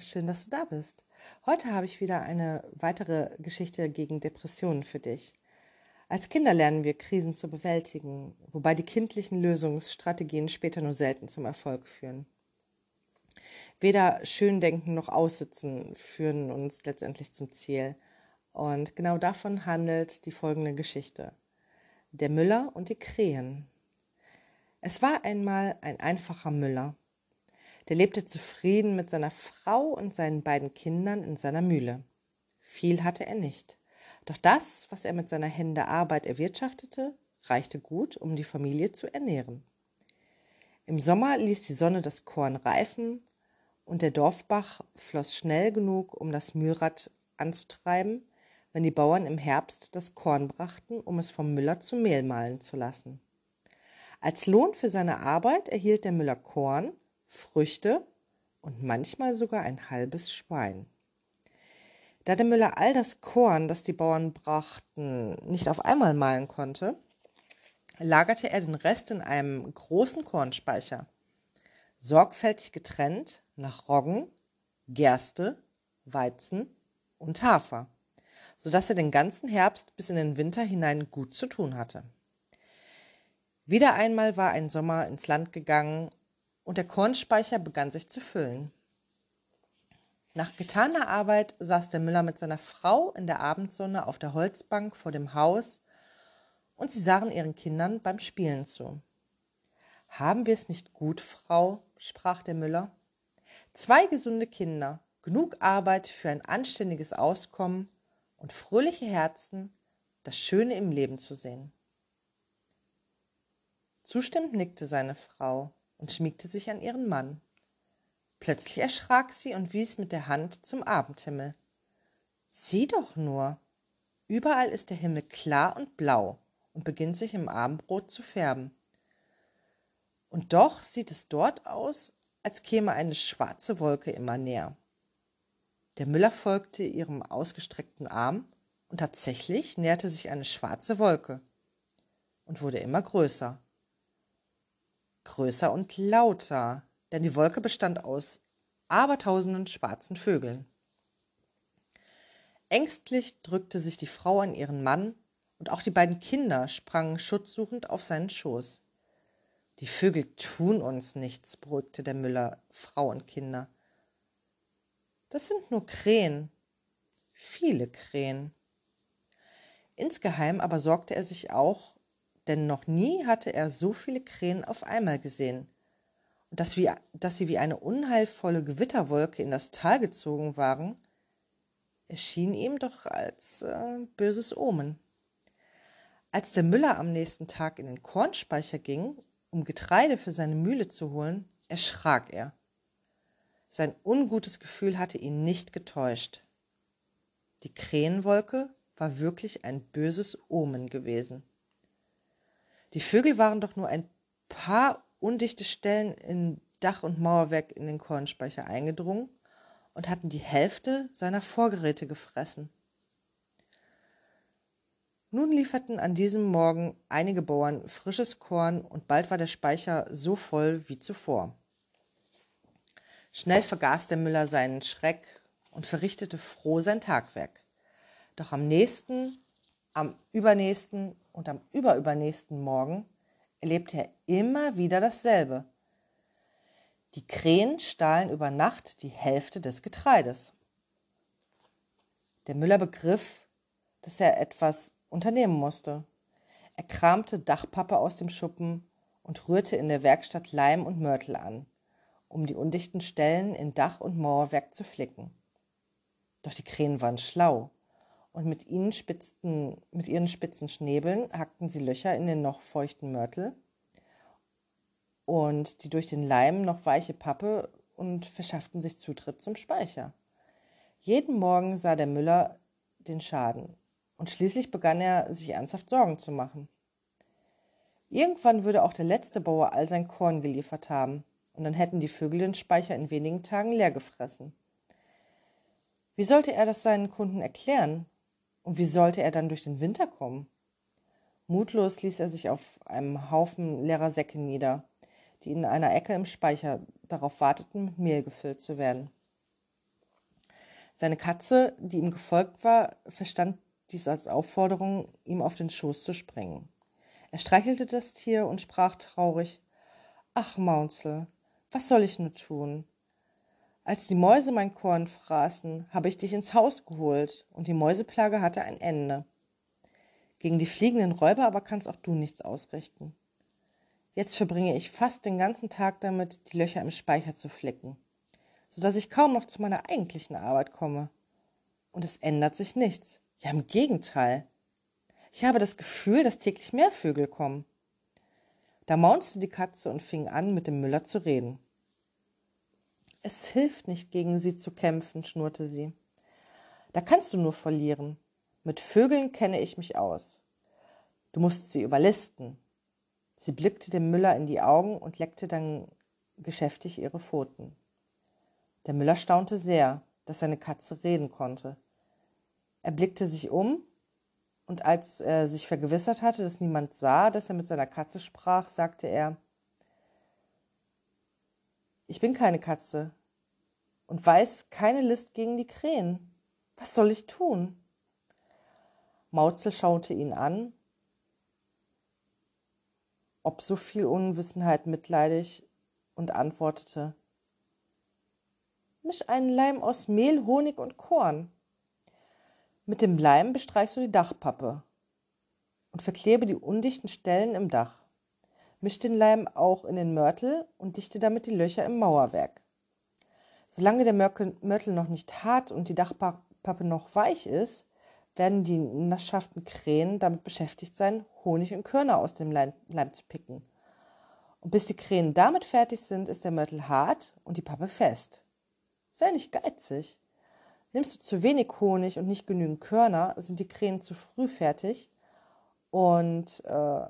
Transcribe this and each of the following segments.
schön, dass du da bist. Heute habe ich wieder eine weitere Geschichte gegen Depressionen für dich. Als Kinder lernen wir Krisen zu bewältigen, wobei die kindlichen Lösungsstrategien später nur selten zum Erfolg führen. Weder Schöndenken noch Aussitzen führen uns letztendlich zum Ziel. Und genau davon handelt die folgende Geschichte. Der Müller und die Krähen. Es war einmal ein einfacher Müller der lebte zufrieden mit seiner Frau und seinen beiden Kindern in seiner Mühle. Viel hatte er nicht. Doch das, was er mit seiner Hände Arbeit erwirtschaftete, reichte gut, um die Familie zu ernähren. Im Sommer ließ die Sonne das Korn reifen und der Dorfbach floss schnell genug, um das Mühlrad anzutreiben, wenn die Bauern im Herbst das Korn brachten, um es vom Müller zu Mehl mahlen zu lassen. Als Lohn für seine Arbeit erhielt der Müller Korn, Früchte und manchmal sogar ein halbes Schwein. Da der Müller all das Korn, das die Bauern brachten, nicht auf einmal mahlen konnte, lagerte er den Rest in einem großen Kornspeicher, sorgfältig getrennt nach Roggen, Gerste, Weizen und Hafer, so dass er den ganzen Herbst bis in den Winter hinein gut zu tun hatte. Wieder einmal war ein Sommer ins Land gegangen und der Kornspeicher begann sich zu füllen. Nach getaner Arbeit saß der Müller mit seiner Frau in der Abendsonne auf der Holzbank vor dem Haus und sie sahen ihren Kindern beim Spielen zu. Haben wir es nicht gut, Frau? sprach der Müller. Zwei gesunde Kinder, genug Arbeit für ein anständiges Auskommen und fröhliche Herzen, das Schöne im Leben zu sehen. Zustimmend nickte seine Frau und schmiegte sich an ihren Mann. Plötzlich erschrak sie und wies mit der Hand zum Abendhimmel. Sieh doch nur. Überall ist der Himmel klar und blau und beginnt sich im Abendbrot zu färben. Und doch sieht es dort aus, als käme eine schwarze Wolke immer näher. Der Müller folgte ihrem ausgestreckten Arm, und tatsächlich näherte sich eine schwarze Wolke und wurde immer größer größer und lauter, denn die Wolke bestand aus abertausenden schwarzen Vögeln. Ängstlich drückte sich die Frau an ihren Mann, und auch die beiden Kinder sprangen schutzsuchend auf seinen Schoß. Die Vögel tun uns nichts, beruhigte der Müller Frau und Kinder. Das sind nur Krähen, viele Krähen. Insgeheim aber sorgte er sich auch denn noch nie hatte er so viele Krähen auf einmal gesehen. Und dass, wie, dass sie wie eine unheilvolle Gewitterwolke in das Tal gezogen waren, erschien ihm doch als äh, böses Omen. Als der Müller am nächsten Tag in den Kornspeicher ging, um Getreide für seine Mühle zu holen, erschrak er. Sein ungutes Gefühl hatte ihn nicht getäuscht. Die Krähenwolke war wirklich ein böses Omen gewesen. Die Vögel waren doch nur ein paar undichte Stellen in Dach und Mauerwerk in den Kornspeicher eingedrungen und hatten die Hälfte seiner Vorgeräte gefressen. Nun lieferten an diesem Morgen einige Bauern frisches Korn und bald war der Speicher so voll wie zuvor. Schnell vergaß der Müller seinen Schreck und verrichtete froh sein Tagwerk. Doch am nächsten am übernächsten und am überübernächsten Morgen erlebte er immer wieder dasselbe. Die Krähen stahlen über Nacht die Hälfte des Getreides. Der Müller begriff, dass er etwas unternehmen musste. Er kramte Dachpappe aus dem Schuppen und rührte in der Werkstatt Leim und Mörtel an, um die undichten Stellen in Dach und Mauerwerk zu flicken. Doch die Krähen waren schlau und mit, ihnen spitzten, mit ihren spitzen Schnäbeln hackten sie Löcher in den noch feuchten Mörtel und die durch den Leim noch weiche Pappe und verschafften sich Zutritt zum Speicher. Jeden Morgen sah der Müller den Schaden und schließlich begann er, sich ernsthaft Sorgen zu machen. Irgendwann würde auch der letzte Bauer all sein Korn geliefert haben, und dann hätten die Vögel den Speicher in wenigen Tagen leer gefressen. Wie sollte er das seinen Kunden erklären, und wie sollte er dann durch den Winter kommen? Mutlos ließ er sich auf einem Haufen leerer Säcke nieder, die in einer Ecke im Speicher darauf warteten, mit Mehl gefüllt zu werden. Seine Katze, die ihm gefolgt war, verstand dies als Aufforderung, ihm auf den Schoß zu springen. Er streichelte das Tier und sprach traurig Ach, Maunzel, was soll ich nur tun? Als die Mäuse mein Korn fraßen, habe ich dich ins Haus geholt, und die Mäuseplage hatte ein Ende. Gegen die fliegenden Räuber aber kannst auch du nichts ausrichten. Jetzt verbringe ich fast den ganzen Tag damit, die Löcher im Speicher zu flicken, so dass ich kaum noch zu meiner eigentlichen Arbeit komme. Und es ändert sich nichts. Ja, im Gegenteil. Ich habe das Gefühl, dass täglich mehr Vögel kommen. Da maunzte die Katze und fing an, mit dem Müller zu reden. Es hilft nicht, gegen sie zu kämpfen, schnurrte sie. Da kannst du nur verlieren. Mit Vögeln kenne ich mich aus. Du musst sie überlisten. Sie blickte dem Müller in die Augen und leckte dann geschäftig ihre Pfoten. Der Müller staunte sehr, dass seine Katze reden konnte. Er blickte sich um, und als er sich vergewissert hatte, dass niemand sah, dass er mit seiner Katze sprach, sagte er Ich bin keine Katze und weiß keine List gegen die Krähen. Was soll ich tun? Mautzel schaute ihn an, ob so viel Unwissenheit mitleidig, und antwortete Misch einen Leim aus Mehl, Honig und Korn. Mit dem Leim bestreichst du die Dachpappe und verklebe die undichten Stellen im Dach. Misch den Leim auch in den Mörtel und dichte damit die Löcher im Mauerwerk. Solange der Mörtel noch nicht hart und die Dachpappe noch weich ist, werden die naschhaften Krähen damit beschäftigt sein, Honig und Körner aus dem Leim, zu picken. Und bis die Krähen damit fertig sind, ist der Mörtel hart und die Pappe fest. Sei nicht geizig. Nimmst du zu wenig Honig und nicht genügend Körner, sind die Krähen zu früh fertig und äh,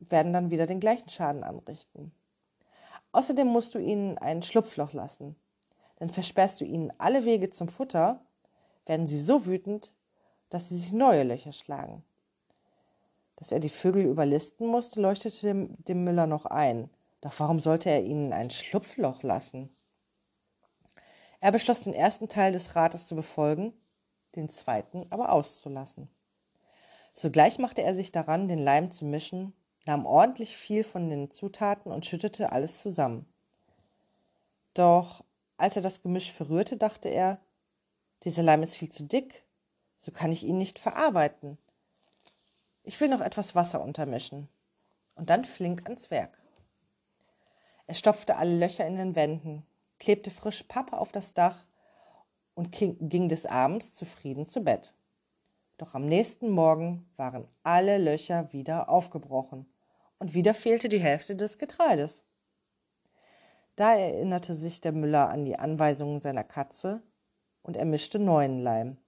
werden dann wieder den gleichen Schaden anrichten. Außerdem musst du ihnen ein Schlupfloch lassen. Denn versperrst du ihnen alle Wege zum Futter, werden sie so wütend, dass sie sich neue Löcher schlagen. Dass er die Vögel überlisten musste, leuchtete dem, dem Müller noch ein. Doch warum sollte er ihnen ein Schlupfloch lassen? Er beschloss, den ersten Teil des Rates zu befolgen, den zweiten aber auszulassen. Sogleich machte er sich daran, den Leim zu mischen, nahm ordentlich viel von den Zutaten und schüttete alles zusammen. Doch als er das Gemisch verrührte, dachte er, dieser Leim ist viel zu dick, so kann ich ihn nicht verarbeiten. Ich will noch etwas Wasser untermischen. Und dann flink ans Werk. Er stopfte alle Löcher in den Wänden, klebte frische Pappe auf das Dach und ging des Abends zufrieden zu Bett. Doch am nächsten Morgen waren alle Löcher wieder aufgebrochen und wieder fehlte die Hälfte des Getreides. Da erinnerte sich der Müller an die Anweisungen seiner Katze und er mischte neuen Leim,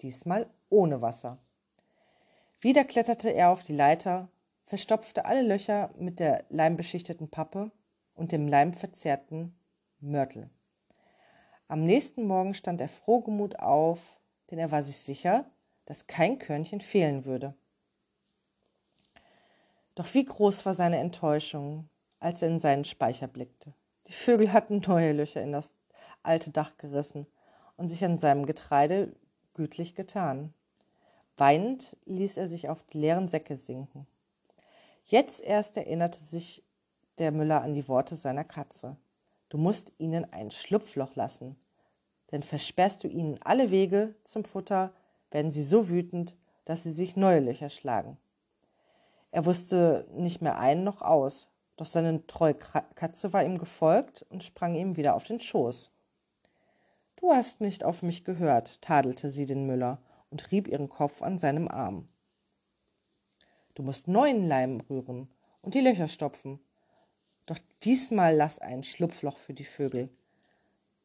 diesmal ohne Wasser. Wieder kletterte er auf die Leiter, verstopfte alle Löcher mit der leimbeschichteten Pappe und dem leimverzerrten Mörtel. Am nächsten Morgen stand er frohgemut auf, denn er war sich sicher, dass kein Körnchen fehlen würde. Doch wie groß war seine Enttäuschung, als er in seinen Speicher blickte. Die Vögel hatten neue Löcher in das alte Dach gerissen und sich an seinem Getreide gütlich getan. Weinend ließ er sich auf die leeren Säcke sinken. Jetzt erst erinnerte sich der Müller an die Worte seiner Katze. Du musst ihnen ein Schlupfloch lassen, denn versperrst du ihnen alle Wege zum Futter, werden sie so wütend, dass sie sich neue Löcher schlagen. Er wusste nicht mehr ein noch aus, doch seine treue Katze war ihm gefolgt und sprang ihm wieder auf den Schoß. Du hast nicht auf mich gehört, tadelte sie den Müller und rieb ihren Kopf an seinem Arm. Du musst neuen Leim rühren und die Löcher stopfen. Doch diesmal lass ein Schlupfloch für die Vögel,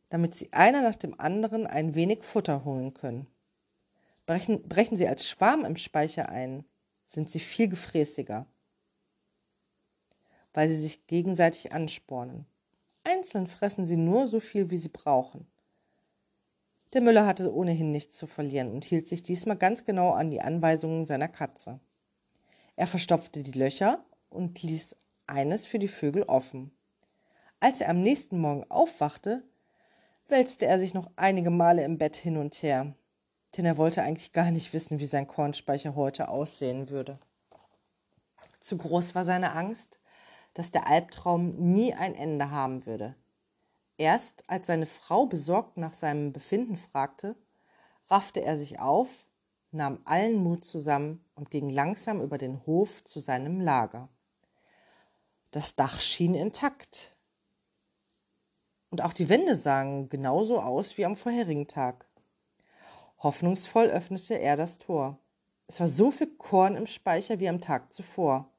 damit sie einer nach dem anderen ein wenig Futter holen können. Brechen, brechen sie als Schwarm im Speicher ein, sind sie viel gefräßiger, weil sie sich gegenseitig anspornen. Einzeln fressen sie nur so viel, wie sie brauchen. Der Müller hatte ohnehin nichts zu verlieren und hielt sich diesmal ganz genau an die Anweisungen seiner Katze. Er verstopfte die Löcher und ließ eines für die Vögel offen. Als er am nächsten Morgen aufwachte, wälzte er sich noch einige Male im Bett hin und her, denn er wollte eigentlich gar nicht wissen, wie sein Kornspeicher heute aussehen würde. Zu groß war seine Angst, dass der Albtraum nie ein Ende haben würde. Erst als seine Frau besorgt nach seinem Befinden fragte, raffte er sich auf, nahm allen Mut zusammen und ging langsam über den Hof zu seinem Lager. Das Dach schien intakt. Und auch die Wände sahen genauso aus wie am vorherigen Tag. Hoffnungsvoll öffnete er das Tor. Es war so viel Korn im Speicher wie am Tag zuvor.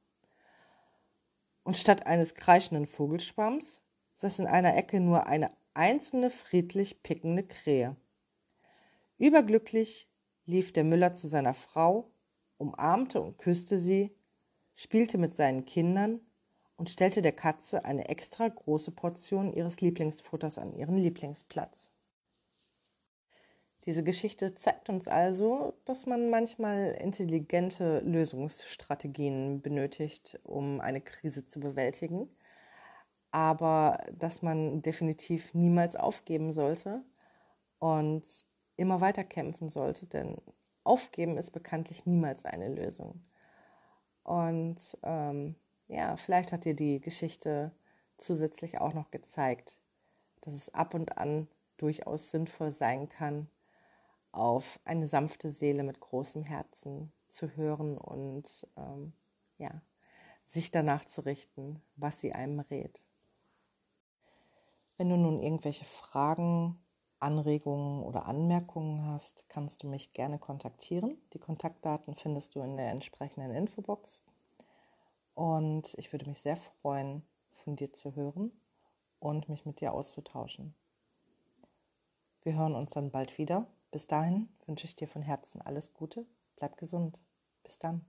Und statt eines kreischenden Vogelschwamms saß in einer Ecke nur eine einzelne friedlich pickende Krähe. Überglücklich lief der Müller zu seiner Frau, umarmte und küsste sie, spielte mit seinen Kindern und stellte der Katze eine extra große Portion ihres Lieblingsfutters an ihren Lieblingsplatz. Diese Geschichte zeigt uns also, dass man manchmal intelligente Lösungsstrategien benötigt, um eine Krise zu bewältigen, aber dass man definitiv niemals aufgeben sollte und immer weiter kämpfen sollte, denn aufgeben ist bekanntlich niemals eine Lösung. Und ähm, ja, vielleicht hat dir die Geschichte zusätzlich auch noch gezeigt, dass es ab und an durchaus sinnvoll sein kann, auf eine sanfte Seele mit großem Herzen zu hören und ähm, ja, sich danach zu richten, was sie einem rät. Wenn du nun irgendwelche Fragen, Anregungen oder Anmerkungen hast, kannst du mich gerne kontaktieren. Die Kontaktdaten findest du in der entsprechenden Infobox. Und ich würde mich sehr freuen, von dir zu hören und mich mit dir auszutauschen. Wir hören uns dann bald wieder. Bis dahin wünsche ich dir von Herzen alles Gute. Bleib gesund. Bis dann.